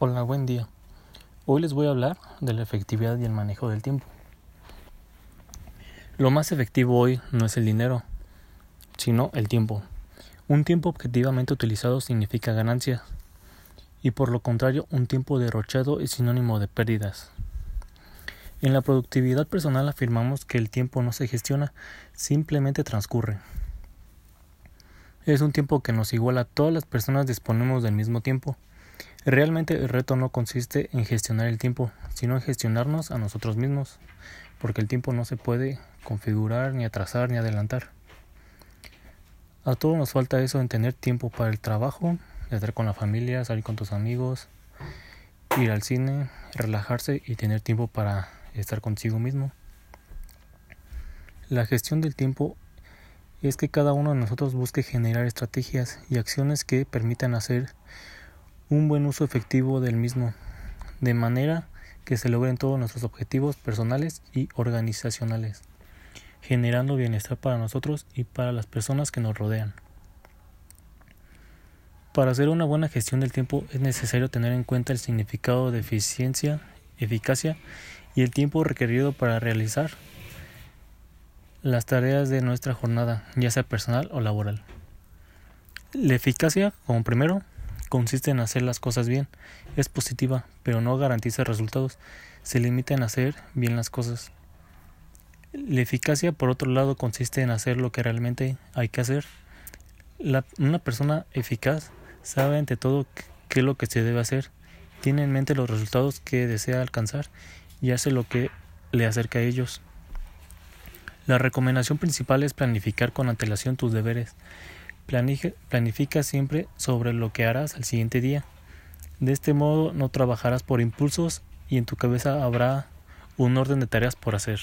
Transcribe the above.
Hola, buen día. Hoy les voy a hablar de la efectividad y el manejo del tiempo. Lo más efectivo hoy no es el dinero, sino el tiempo. Un tiempo objetivamente utilizado significa ganancia y por lo contrario un tiempo derrochado es sinónimo de pérdidas. En la productividad personal afirmamos que el tiempo no se gestiona, simplemente transcurre. Es un tiempo que nos iguala, todas las personas disponemos del mismo tiempo Realmente el reto no consiste en gestionar el tiempo, sino en gestionarnos a nosotros mismos, porque el tiempo no se puede configurar, ni atrasar, ni adelantar. A todos nos falta eso en tener tiempo para el trabajo, estar con la familia, salir con tus amigos, ir al cine, relajarse y tener tiempo para estar consigo mismo. La gestión del tiempo es que cada uno de nosotros busque generar estrategias y acciones que permitan hacer un buen uso efectivo del mismo, de manera que se logren todos nuestros objetivos personales y organizacionales, generando bienestar para nosotros y para las personas que nos rodean. Para hacer una buena gestión del tiempo es necesario tener en cuenta el significado de eficiencia, eficacia y el tiempo requerido para realizar las tareas de nuestra jornada, ya sea personal o laboral. La eficacia, como primero, consiste en hacer las cosas bien. Es positiva, pero no garantiza resultados. Se limita en hacer bien las cosas. La eficacia, por otro lado, consiste en hacer lo que realmente hay que hacer. una persona eficaz sabe ante todo qué es lo que se debe hacer, tiene en mente los resultados que desea alcanzar y hace lo que le acerca a ellos. La recomendación principal es planificar con antelación tus deberes. Planifica siempre sobre lo que harás al siguiente día. De este modo no trabajarás por impulsos y en tu cabeza habrá un orden de tareas por hacer.